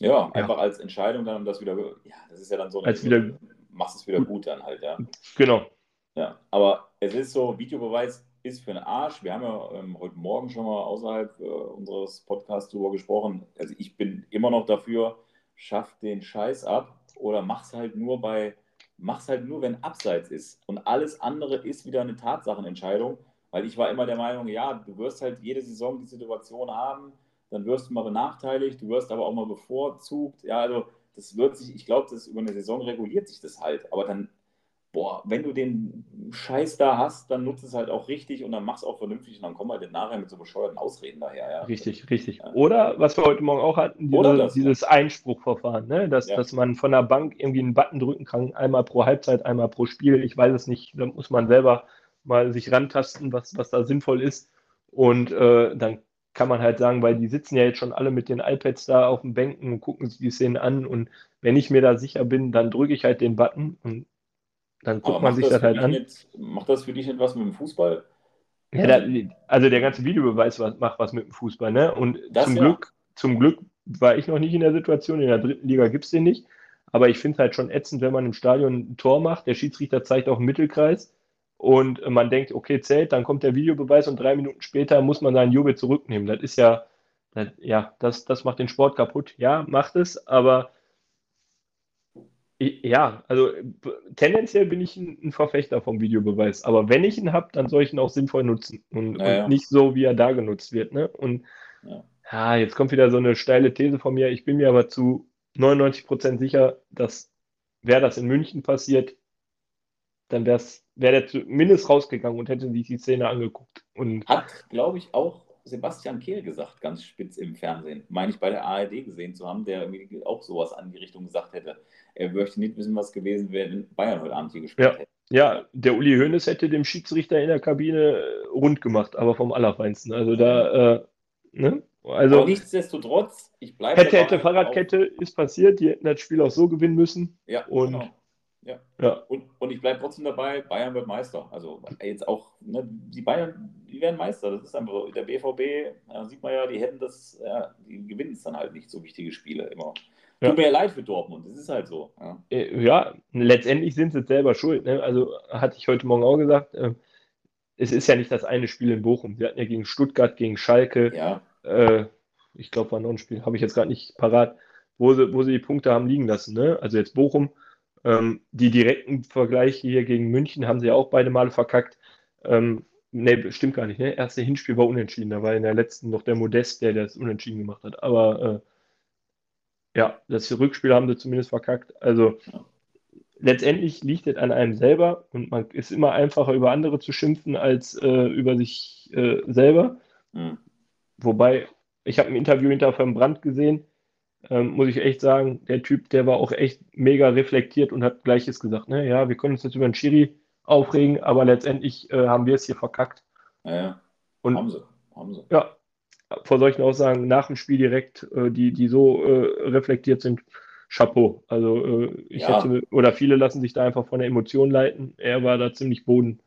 Ja, ja, einfach als Entscheidung dann das wieder. Ja, das ist ja dann so. Eine, als wieder, machst es wieder gut dann halt, ja. Genau. Ja, aber es ist so, Videobeweis ist für den Arsch. Wir haben ja ähm, heute Morgen schon mal außerhalb äh, unseres Podcasts darüber gesprochen. Also ich bin immer noch dafür, schaff den Scheiß ab oder mach's halt nur bei, mach's halt nur, wenn Abseits ist. Und alles andere ist wieder eine Tatsachenentscheidung. Weil ich war immer der Meinung, ja, du wirst halt jede Saison die Situation haben, dann wirst du mal benachteiligt, du wirst aber auch mal bevorzugt. Ja, also das wird sich, ich glaube, das über eine Saison reguliert sich das halt. Aber dann, boah, wenn du den Scheiß da hast, dann nutzt es halt auch richtig und dann machst auch vernünftig und dann kommen halt nachher mit so bescheuerten Ausreden daher. Ja. Richtig, richtig. Ja. Oder was wir heute Morgen auch hatten, diese, das, dieses ja. Einspruchverfahren, ne? dass, dass man von der Bank irgendwie einen Button drücken kann, einmal pro Halbzeit, einmal pro Spiel. Ich weiß es nicht, da muss man selber mal sich rantasten, was, was da sinnvoll ist. Und äh, dann kann man halt sagen, weil die sitzen ja jetzt schon alle mit den iPads da auf den Bänken und gucken sich die Szenen an. Und wenn ich mir da sicher bin, dann drücke ich halt den Button und dann guckt man sich das, das halt an. Nicht, macht das für dich etwas mit dem Fußball? Ja, da, also der ganze Videobeweis macht was mit dem Fußball, ne? Und das zum ja. Glück, zum Glück war ich noch nicht in der Situation, in der dritten Liga gibt es den nicht. Aber ich finde es halt schon ätzend, wenn man im Stadion ein Tor macht, der Schiedsrichter zeigt auch einen Mittelkreis und man denkt, okay, zählt, dann kommt der Videobeweis und drei Minuten später muss man seinen Jubel zurücknehmen. Das ist ja, das, ja, das, das macht den Sport kaputt. Ja, macht es, aber ja, also tendenziell bin ich ein, Verfechter vom Videobeweis, aber wenn ich ihn habe, dann soll ich ihn auch sinnvoll nutzen und, ja, und nicht so, wie er da genutzt wird. Ne? Und ja. ja. jetzt kommt wieder so eine steile These von mir. Ich bin mir aber zu 99 Prozent sicher, dass wäre das in München passiert, dann wäre der zumindest rausgegangen und hätte sich die Szene angeguckt. Und Hat, glaube ich, auch Sebastian Kehl gesagt, ganz spitz im Fernsehen. Meine ich bei der ARD gesehen zu haben, der auch sowas an die Richtung gesagt hätte. Er möchte nicht wissen, was gewesen wäre, wenn Bayern heute Abend hier gespielt ja. hätte. Ja, der Uli Hoeneß hätte dem Schiedsrichter in der Kabine äh, rund gemacht, aber vom Allerfeinsten. Also da, äh, ne? Also, aber nichtsdestotrotz, ich bleibe. Hätte, hätte, Fahrradkette ist passiert, die hätten das Spiel auch so gewinnen müssen. Ja, und genau. Ja. ja. Und, und ich bleibe trotzdem dabei, Bayern wird Meister. Also jetzt auch, ne, die Bayern, die werden Meister. Das ist einfach so. Der BVB, ja, sieht man ja, die hätten das, ja, die gewinnen es dann halt nicht, so wichtige Spiele immer. Ja. Tut mir ja leid für Dortmund, das ist halt so. Ja, äh, ja letztendlich sind sie jetzt selber schuld. Ne? Also hatte ich heute Morgen auch gesagt, äh, es ist ja nicht das eine Spiel in Bochum. Sie hatten ja gegen Stuttgart, gegen Schalke, ja. äh, ich glaube, war noch ein Spiel, habe ich jetzt gerade nicht parat, wo sie, wo sie die Punkte haben liegen lassen. Ne? Also jetzt Bochum ähm, die direkten Vergleiche hier gegen München haben sie ja auch beide Male verkackt. Ähm, ne, stimmt gar nicht. Ne? Erste Hinspiel war unentschieden. Da war in der letzten noch der Modest, der das unentschieden gemacht hat. Aber Ja, das Rückspiel haben sie zumindest verkackt. Also letztendlich liegt es an einem selber und man ist immer einfacher über andere zu schimpfen als äh, über sich äh, selber. Mhm. Wobei, ich habe ein Interview hinter vom Brand gesehen, ähm, muss ich echt sagen, der Typ, der war auch echt mega reflektiert und hat Gleiches gesagt. Ne? Ja, wir können uns jetzt über den Schiri aufregen, aber letztendlich äh, haben wir es hier verkackt. Ja, ja. Und, haben sie. Haben sie. Ja, vor solchen Aussagen nach dem Spiel direkt, äh, die, die so äh, reflektiert sind, Chapeau. Also äh, ich ja. hätte, oder viele lassen sich da einfach von der Emotion leiten. Er war da ziemlich Boden,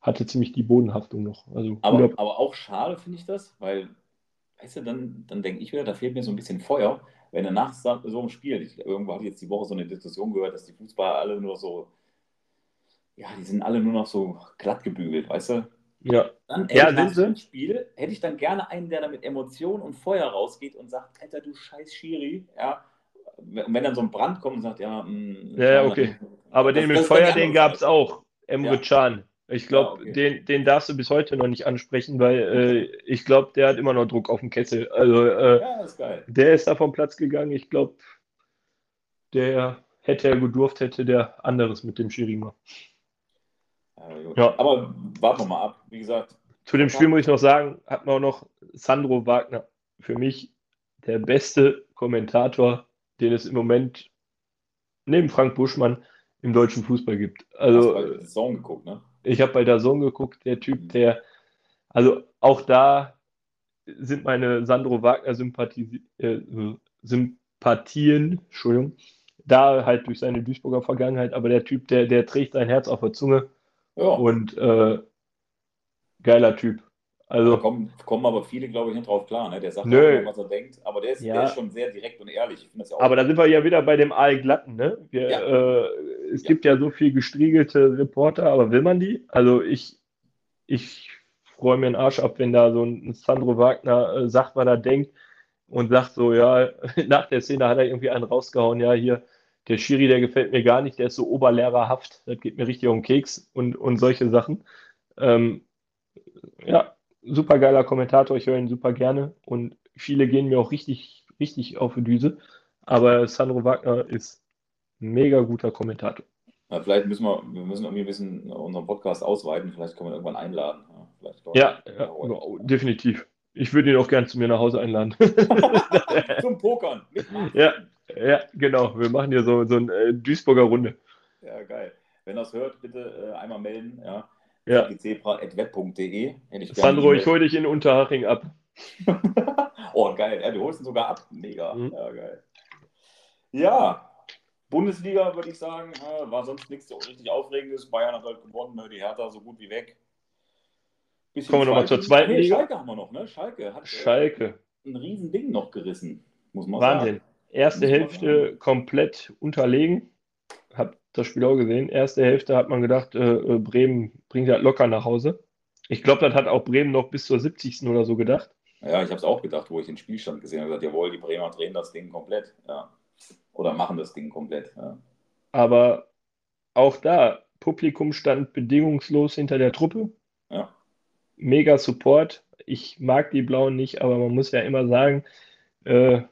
hatte ziemlich die Bodenhaftung noch. Also, aber, aber auch schade finde ich das, weil, weißt du, dann, dann denke ich wieder, da fehlt mir so ein bisschen Feuer, wenn er nach so einem Spiel, ich, irgendwo habe ich jetzt die Woche so eine Diskussion gehört, dass die Fußballer alle nur so, ja, die sind alle nur noch so glatt gebügelt, weißt du? Ja. Dann ja, nach dem Spiel hätte ich dann gerne einen, der da mit Emotion und Feuer rausgeht und sagt, Alter, du scheiß Schiri, ja. Und wenn dann so ein Brand kommt und sagt, ja, mh, hm, ja, okay. Aber den mit Feuer, den gab es auch. Emre ja. Can. Ich glaube, ja, okay. den, den darfst du bis heute noch nicht ansprechen, weil äh, ich glaube, der hat immer noch Druck auf dem Kessel. Also, äh, ja, ist der ist da vom Platz gegangen. Ich glaube, der hätte er gedurft, hätte der anderes mit dem Schiri gemacht. Ja, Aber warten wir mal ab. Wie gesagt. Zu dem Spiel muss ich noch sagen, hat man auch noch Sandro Wagner. Für mich der beste Kommentator, den es im Moment neben Frank Buschmann im deutschen Fußball gibt. Also, Hast du Zone geguckt, ne? Ich habe bei der Zone geguckt, der Typ, der, also auch da sind meine Sandro Wagner Sympathie, äh, Sympathien, Entschuldigung, da halt durch seine Duisburger Vergangenheit, aber der Typ, der, der trägt sein Herz auf der Zunge ja. und äh, geiler Typ. Also, da kommen, kommen aber viele, glaube ich, nicht drauf klar. Ne? Der sagt nö. Auch, was er denkt, aber der ist, ja. der ist schon sehr direkt und ehrlich. Ja aber da sind wir ja wieder bei dem Aalglatten. Ne? Wir, ja. äh, es gibt ja so viel gestriegelte Reporter, aber will man die? Also ich, ich freue mir den Arsch ab, wenn da so ein Sandro Wagner äh, sagt, was er denkt und sagt so, ja, [LAUGHS] nach der Szene hat er irgendwie einen rausgehauen, ja, hier, der Schiri, der gefällt mir gar nicht, der ist so oberlehrerhaft, das geht mir richtig um den Keks und, und solche Sachen. Ähm, ja, super geiler Kommentator, ich höre ihn super gerne und viele gehen mir auch richtig, richtig auf die Düse. Aber Sandro Wagner ist ein mega guter Kommentator. Ja, vielleicht müssen wir, wir müssen irgendwie ein bisschen unseren Podcast ausweiten, vielleicht können wir irgendwann einladen. Ja, ja, ja definitiv. Ich würde ihn auch gern zu mir nach Hause einladen. [LAUGHS] Zum Pokern. Ja, ja, genau. Wir machen hier so, so eine äh, Duisburger Runde. Ja, geil. Wenn das hört, bitte äh, einmal melden. Ja. Ja. zebra.web.de. Sandro, ich hole dich in Unterhaching ab. [LAUGHS] oh, geil. Ja, du holst ihn sogar ab. Mega. Mhm. Ja, geil. Ja, Bundesliga würde ich sagen, war sonst nichts so richtig Aufregendes. Bayern hat halt gewonnen, ne, die Hertha so gut wie weg. Bisschen Kommen wir nochmal zur zweiten nee, Liga. Schalke haben wir noch, ne? Schalke hat Schalke. Äh, ein Riesending noch gerissen, muss man Wahnsinn. sagen. Erste Hälfte komplett unterlegen das Spiel auch gesehen. Erste Hälfte hat man gedacht, äh, äh Bremen bringt halt locker nach Hause. Ich glaube, das hat auch Bremen noch bis zur 70. oder so gedacht. Ja, ich habe es auch gedacht, wo ich den Spielstand gesehen habe. Gesagt, jawohl, die Bremer drehen das Ding komplett. Ja. Oder machen das Ding komplett. Ja. Aber auch da, Publikum stand bedingungslos hinter der Truppe. Ja. Mega Support. Ich mag die Blauen nicht, aber man muss ja immer sagen, äh,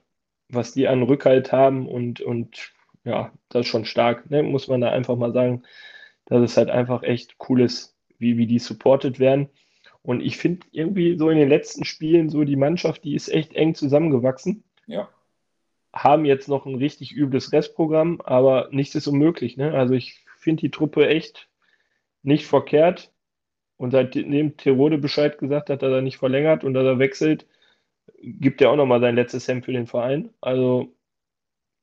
was die an Rückhalt haben und, und ja, das ist schon stark, ne? muss man da einfach mal sagen, dass es halt einfach echt cool ist, wie, wie die supported werden. Und ich finde irgendwie so in den letzten Spielen so die Mannschaft, die ist echt eng zusammengewachsen. Ja. Haben jetzt noch ein richtig übles Restprogramm, aber nichts ist unmöglich. Ne? Also ich finde die Truppe echt nicht verkehrt. Und seitdem Terode Bescheid gesagt hat, dass er nicht verlängert und dass er wechselt, gibt er auch nochmal sein letztes Hemd für den Verein. Also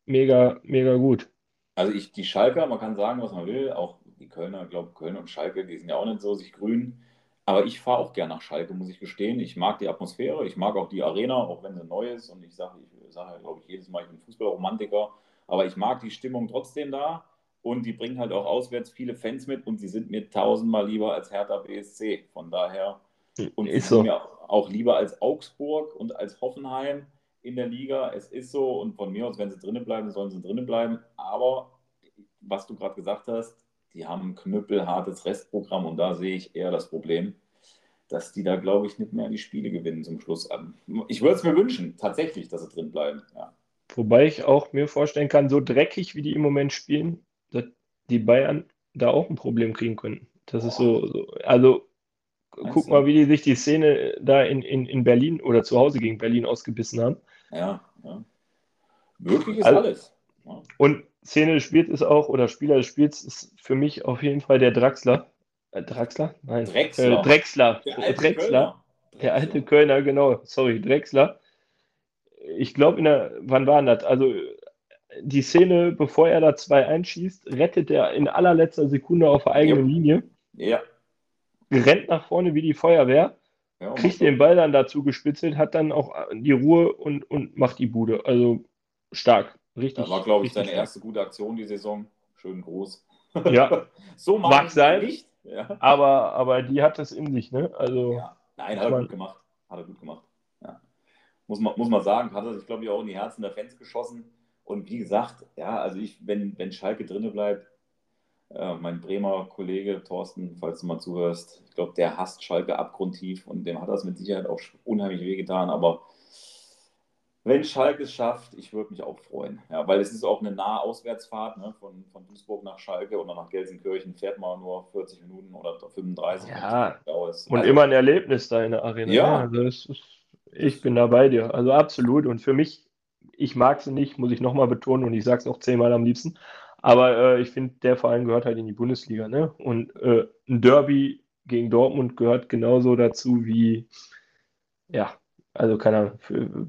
mega, mega gut. Also ich, die Schalker, man kann sagen, was man will, auch die Kölner, ich glaube Köln und Schalke, die sind ja auch nicht so sich grün. Aber ich fahre auch gerne nach Schalke, muss ich gestehen. Ich mag die Atmosphäre, ich mag auch die Arena, auch wenn sie neu ist. Und ich sage, ich sage, glaube ich, jedes Mal, ich bin Fußballromantiker. Aber ich mag die Stimmung trotzdem da. Und die bringen halt auch auswärts viele Fans mit und sie sind mir tausendmal lieber als Hertha BSC. Von daher. Und ist so. mir auch lieber als Augsburg und als Hoffenheim in der Liga. Es ist so und von mir aus, wenn sie drinnen bleiben, sollen sie drinnen bleiben. Aber was du gerade gesagt hast, die haben ein knüppelhartes Restprogramm und da sehe ich eher das Problem, dass die da, glaube ich, nicht mehr die Spiele gewinnen zum Schluss. Ähm, ich würde es mir wünschen, tatsächlich, dass sie drin bleiben. Ja. Wobei ich auch mir vorstellen kann, so dreckig wie die im Moment spielen, dass die Bayern da auch ein Problem kriegen könnten. Das ist so, so also guck mal, wie die sich die Szene da in, in, in Berlin oder zu Hause gegen Berlin ausgebissen haben. Ja, ja. Möglich ist also, alles. Ja. Und Szene des Spiels ist auch, oder Spieler des Spiels ist für mich auf jeden Fall der Draxler. Äh, Draxler? Nein. Drexler. Äh, Drexler. Der alte Drexler. Kölner. Der alte Kölner, genau. Sorry, Drexler. Ich glaube, in der, wann war das? Also die Szene, bevor er da zwei einschießt, rettet er in allerletzter Sekunde auf der eigenen ja. Linie. Ja. Rennt nach vorne wie die Feuerwehr, ja, kriegt den Ball dann dazu gespitzelt, hat dann auch die Ruhe und, und macht die Bude. Also stark. Richtig. Das war, glaube ich, seine erste gute Aktion die Saison. Schön groß. Ja. [LAUGHS] so mag sein. Nicht. Ja. Aber, aber die hat es in sich, ne? Also, ja. Nein, hat er gut gemacht. Hat er gut gemacht. Ja. Muss, man, muss man sagen, hat er sich, glaube ich, auch in die Herzen der Fans geschossen. Und wie gesagt, ja, also ich, wenn, wenn Schalke drinne bleibt, äh, mein Bremer Kollege Thorsten, falls du mal zuhörst, ich glaube, der hasst Schalke abgrundtief und dem hat das mit Sicherheit auch unheimlich wehgetan. Aber wenn Schalke es schafft, ich würde mich auch freuen. Ja, weil es ist auch eine nahe Auswärtsfahrt ne, von, von Duisburg nach Schalke oder nach Gelsenkirchen fährt man nur 40 Minuten oder 35. Ja, und also, immer ein Erlebnis da in der Arena. Ja. Also ist, ich bin da bei dir. Also absolut. Und für mich, ich mag sie nicht, muss ich nochmal betonen und ich sage es auch zehnmal am liebsten. Aber äh, ich finde, der Verein gehört halt in die Bundesliga. Ne? Und äh, ein Derby gegen Dortmund gehört genauso dazu wie, ja, also keine Ahnung,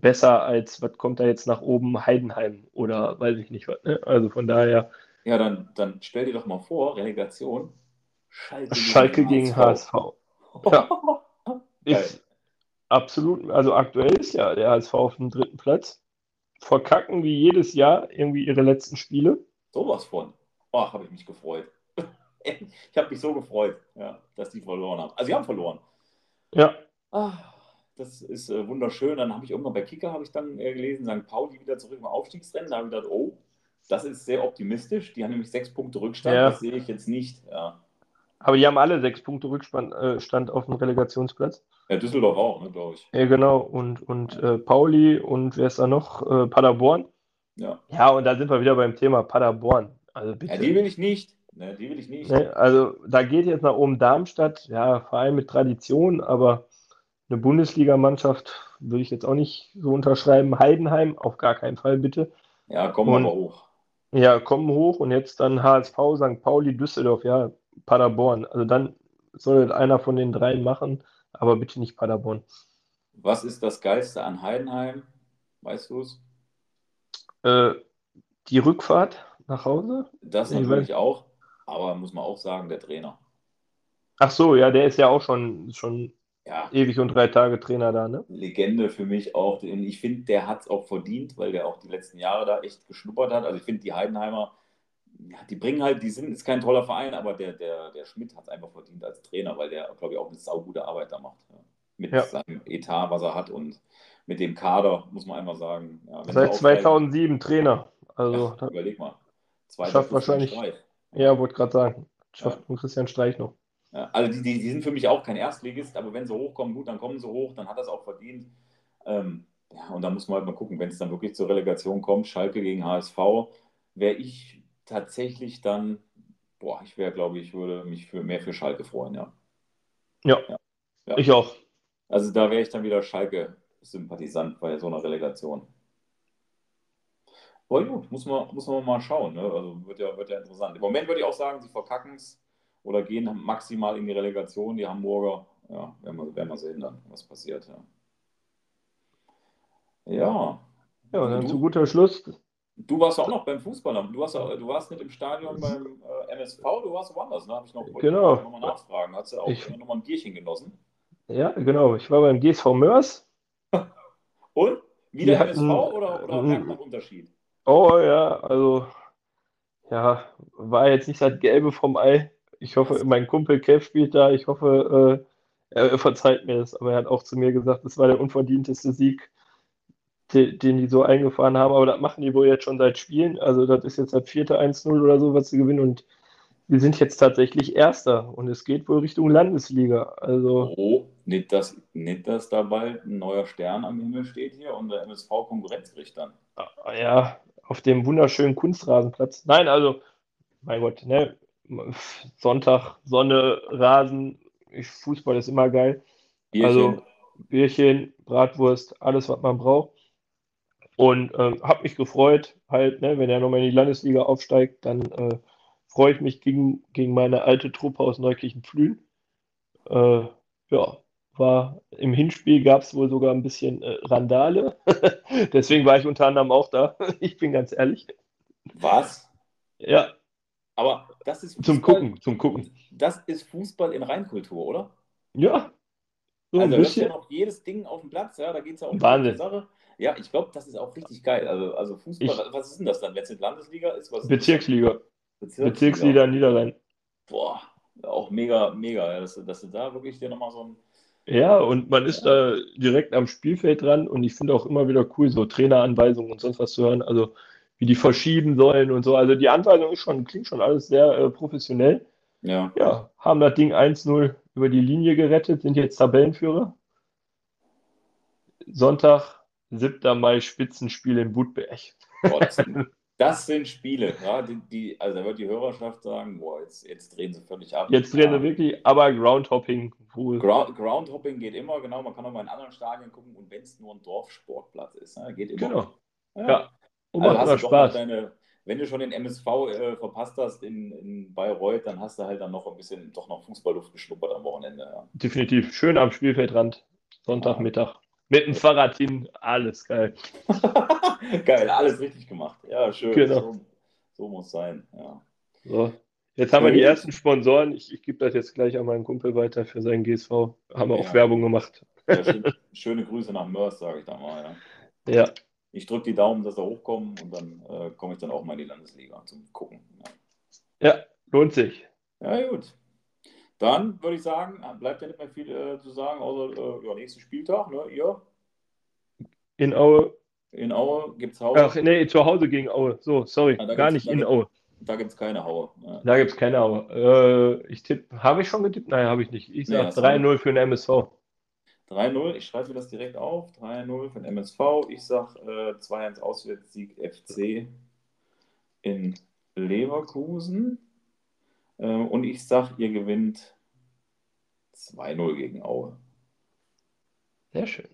besser als, was kommt da jetzt nach oben, Heidenheim oder weiß ich nicht was. Ne? Also von daher. Ja, dann, dann stell dir doch mal vor, Relegation, Schalke, Schalke gegen, HSV. HSV. Ja. [LAUGHS] ist absolut, also aktuell ist ja der HSV auf dem dritten Platz. Verkacken wie jedes Jahr irgendwie ihre letzten Spiele. Sowas von. Ach, habe ich mich gefreut. [LAUGHS] ich habe mich so gefreut, ja, dass die verloren haben. Also, sie haben verloren. Ja. Ach das ist äh, wunderschön. Dann habe ich irgendwann bei Kicker habe ich dann äh, gelesen, St. Pauli wieder zurück im Aufstiegsrennen. Da habe ich gedacht, oh, das ist sehr optimistisch. Die haben nämlich sechs Punkte Rückstand. Ja. Das sehe ich jetzt nicht. Ja. Aber die haben alle sechs Punkte Rückstand äh, auf dem Relegationsplatz. Ja, Düsseldorf auch, ne, glaube ich. Ja, genau. Und, und äh, Pauli und wer ist da noch? Äh, Paderborn. Ja. Ja, und da sind wir wieder beim Thema Paderborn. Also bitte. Ja, die will ich nicht. Ne, die will ich nicht. Ne, also da geht jetzt nach oben Darmstadt, ja, Verein mit Tradition, aber eine Bundesligamannschaft würde ich jetzt auch nicht so unterschreiben. Heidenheim, auf gar keinen Fall bitte. Ja, kommen und, aber hoch. Ja, kommen hoch und jetzt dann HSV, St. Pauli, Düsseldorf, ja, Paderborn. Also dann soll einer von den dreien machen, aber bitte nicht Paderborn. Was ist das Geilste an Heidenheim? Weißt du es? Äh, die Rückfahrt nach Hause? Das natürlich auch, aber muss man auch sagen, der Trainer. Ach so, ja, der ist ja auch schon, schon ja. ewig und drei Tage Trainer da, ne? Legende für mich auch. Und ich finde, der hat es auch verdient, weil der auch die letzten Jahre da echt geschnuppert hat. Also ich finde, die Heidenheimer, die bringen halt, die sind, ist kein toller Verein, aber der, der, der Schmidt hat es einfach verdient als Trainer, weil der, glaube ich, auch eine saugute Arbeit da macht. Ja. Mit ja. seinem Etat, was er hat und mit dem Kader, muss man einfach sagen. Ja, Seit 2007 Trainer. Also, überleg mal. Schafft wahrscheinlich. Ja, wollte gerade sagen. Schafft ja. Christian Streich noch. Also die, die, die, sind für mich auch kein Erstligist, aber wenn sie hochkommen, gut, dann kommen sie hoch, dann hat das auch verdient. Ähm, ja, und da muss man halt mal gucken, wenn es dann wirklich zur Relegation kommt, Schalke gegen HSV, wäre ich tatsächlich dann, boah, ich wäre, glaube ich, würde mich für mehr für Schalke freuen, ja. Ja, ja. ja. ich auch. Also da wäre ich dann wieder Schalke-Sympathisant bei so einer Relegation. Aber gut, muss man, muss man mal schauen. Ne? Also wird ja, wird ja interessant. Im Moment würde ich auch sagen, sie verkacken es oder gehen maximal in die Relegation. Die Hamburger, ja, werden wir, werden wir sehen dann, was passiert. Ja. Ja, ja und dann du, zu guter Schluss. Du warst auch noch beim Fußball. Du warst, du warst nicht im Stadion beim äh, MSV, du warst woanders. Da ne? habe ich noch, genau. nochmal nachfragen. Hast du auch ich, nochmal ein Bierchen genossen? Ja, genau. Ich war beim GSV Mörs. Und? Wieder MSV hatten, oder, oder merkt man Unterschied? Oh ja, also ja, war jetzt nicht das Gelbe vom Ei. Ich hoffe, mein Kumpel Kev spielt da. Ich hoffe, äh, er verzeiht mir das. Aber er hat auch zu mir gesagt, es war der unverdienteste Sieg, den, den, die so eingefahren haben. Aber das machen die wohl jetzt schon seit Spielen. Also, das ist jetzt das vierte 1-0 oder so, was sie gewinnen. Und wir sind jetzt tatsächlich Erster. Und es geht wohl Richtung Landesliga. Also. Oh, nicht, dass, nicht, dass da bald ein neuer Stern am Himmel steht hier und der MSV Konkurrenz kriegt dann. ja, auf dem wunderschönen Kunstrasenplatz. Nein, also, mein Gott, ne? Sonntag, Sonne, Rasen, ich, Fußball ist immer geil. Bierchen. Also Bierchen, Bratwurst, alles, was man braucht. Und ähm, habe mich gefreut, halt, ne, wenn er nochmal in die Landesliga aufsteigt, dann äh, freue ich mich gegen, gegen meine alte Truppe aus Neukirchen Flühen. Äh, ja, war im Hinspiel gab es wohl sogar ein bisschen äh, Randale. [LAUGHS] Deswegen war ich unter anderem auch da. [LAUGHS] ich bin ganz ehrlich. Was? Ja. Aber das ist Fußball, zum Gucken, zum Gucken. Das ist Fußball in Reinkultur, oder? Ja. So also da ist ja noch jedes Ding auf dem Platz, ja, da geht es ja um Wahnsinn. die Sache. Ja, ich glaube, das ist auch richtig geil. Also, also Fußball, ich, was ist denn das dann, wenn es in Landesliga ist? Was Bezirksliga. Bezirksliga. Bezirksliga Niederrhein. Boah, auch mega, mega, dass, dass du da wirklich dir nochmal so ein. Ja, und man ist da direkt am Spielfeld dran und ich finde auch immer wieder cool, so Traineranweisungen und sonst was zu hören, also wie die verschieben sollen und so. Also die Anweisung ist schon, klingt schon alles sehr äh, professionell. Ja. Ja, haben das Ding 1-0 über die Linie gerettet, sind jetzt Tabellenführer. Sonntag, 7. Mai, Spitzenspiel in Budberg. Boah, das, [LAUGHS] das, sind, Spiele, ja, die, die, also da wird die Hörerschaft sagen, boah, jetzt, jetzt drehen sie völlig ab. Jetzt drehen sie wirklich, aber Groundhopping, cool. Ground, Groundhopping geht immer, genau, man kann auch mal in anderen Stadien gucken und wenn es nur ein Dorfsportplatz ist, ne, geht immer. Genau. Ja. ja. Und also macht Spaß. Deine, wenn du schon den MSV äh, verpasst hast in, in Bayreuth, dann hast du halt dann noch ein bisschen doch noch Fußballluft geschnuppert am Wochenende. Ja. Definitiv. Schön am Spielfeldrand. Sonntagmittag. Ja. Mit dem Fahrrad hin, alles geil. [LAUGHS] geil, alles richtig gemacht. Ja, schön. Genau. So, so muss sein. Ja. So. Jetzt haben wir die ersten Sponsoren. Ich, ich gebe das jetzt gleich an meinen Kumpel weiter für seinen GSV. Haben wir auch Werbung gemacht. Ja, [LAUGHS] schön, schöne Grüße nach Mörs, sage ich da mal. Ja. ja ich drücke die Daumen, dass er hochkommen und dann äh, komme ich dann auch mal in die Landesliga zum Gucken. Ja, ja lohnt sich. Ja, gut. Dann würde ich sagen, bleibt ja nicht mehr viel äh, zu sagen, außer äh, ja, nächsten Spieltag, ne? Ihr? In Aue. In Aue gibt es Haue. Ach, nee, zu Hause gegen Aue. So, sorry, ja, gar nicht in Aue. Da gibt es keine Haue. Ja. Da gibt es keine Haue. Äh, ich tippe, habe ich schon getippt? Nein, habe ich nicht. Ich sage nee, 3-0 für den MSV. 3-0, ich schreibe mir das direkt auf. 3-0 für den MSV. Ich sage äh, 2-1 Auswärtssieg FC in Leverkusen. Äh, und ich sage, ihr gewinnt 2-0 gegen Aue. Sehr schön.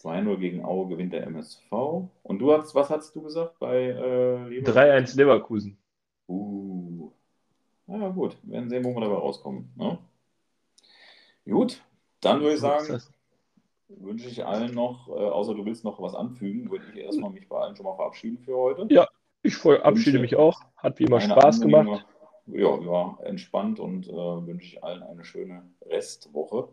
2-0 gegen Aue gewinnt der MSV. Und du hast, was hast du gesagt bei äh, Leverkusen? 3-1 Leverkusen. Uh. Na ja, gut. Wir werden sehen, wo wir dabei rauskommen. Ne? Gut, dann würde ich sagen, wünsche ich allen noch, äh, außer du willst noch was anfügen, würde ich erstmal mich bei allen schon mal verabschieden für heute. Ja, ich verabschiede mich auch. Hat wie immer Spaß gemacht. Ja, ja, entspannt und äh, wünsche ich allen eine schöne Restwoche.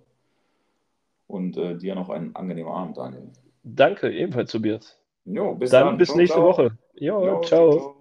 Und äh, dir noch einen angenehmen Abend, Daniel. Danke, ebenfalls, Tobias. Jo, bis dann. Dann bis ciao, nächste ciao. Woche. Jo, jo ciao. ciao.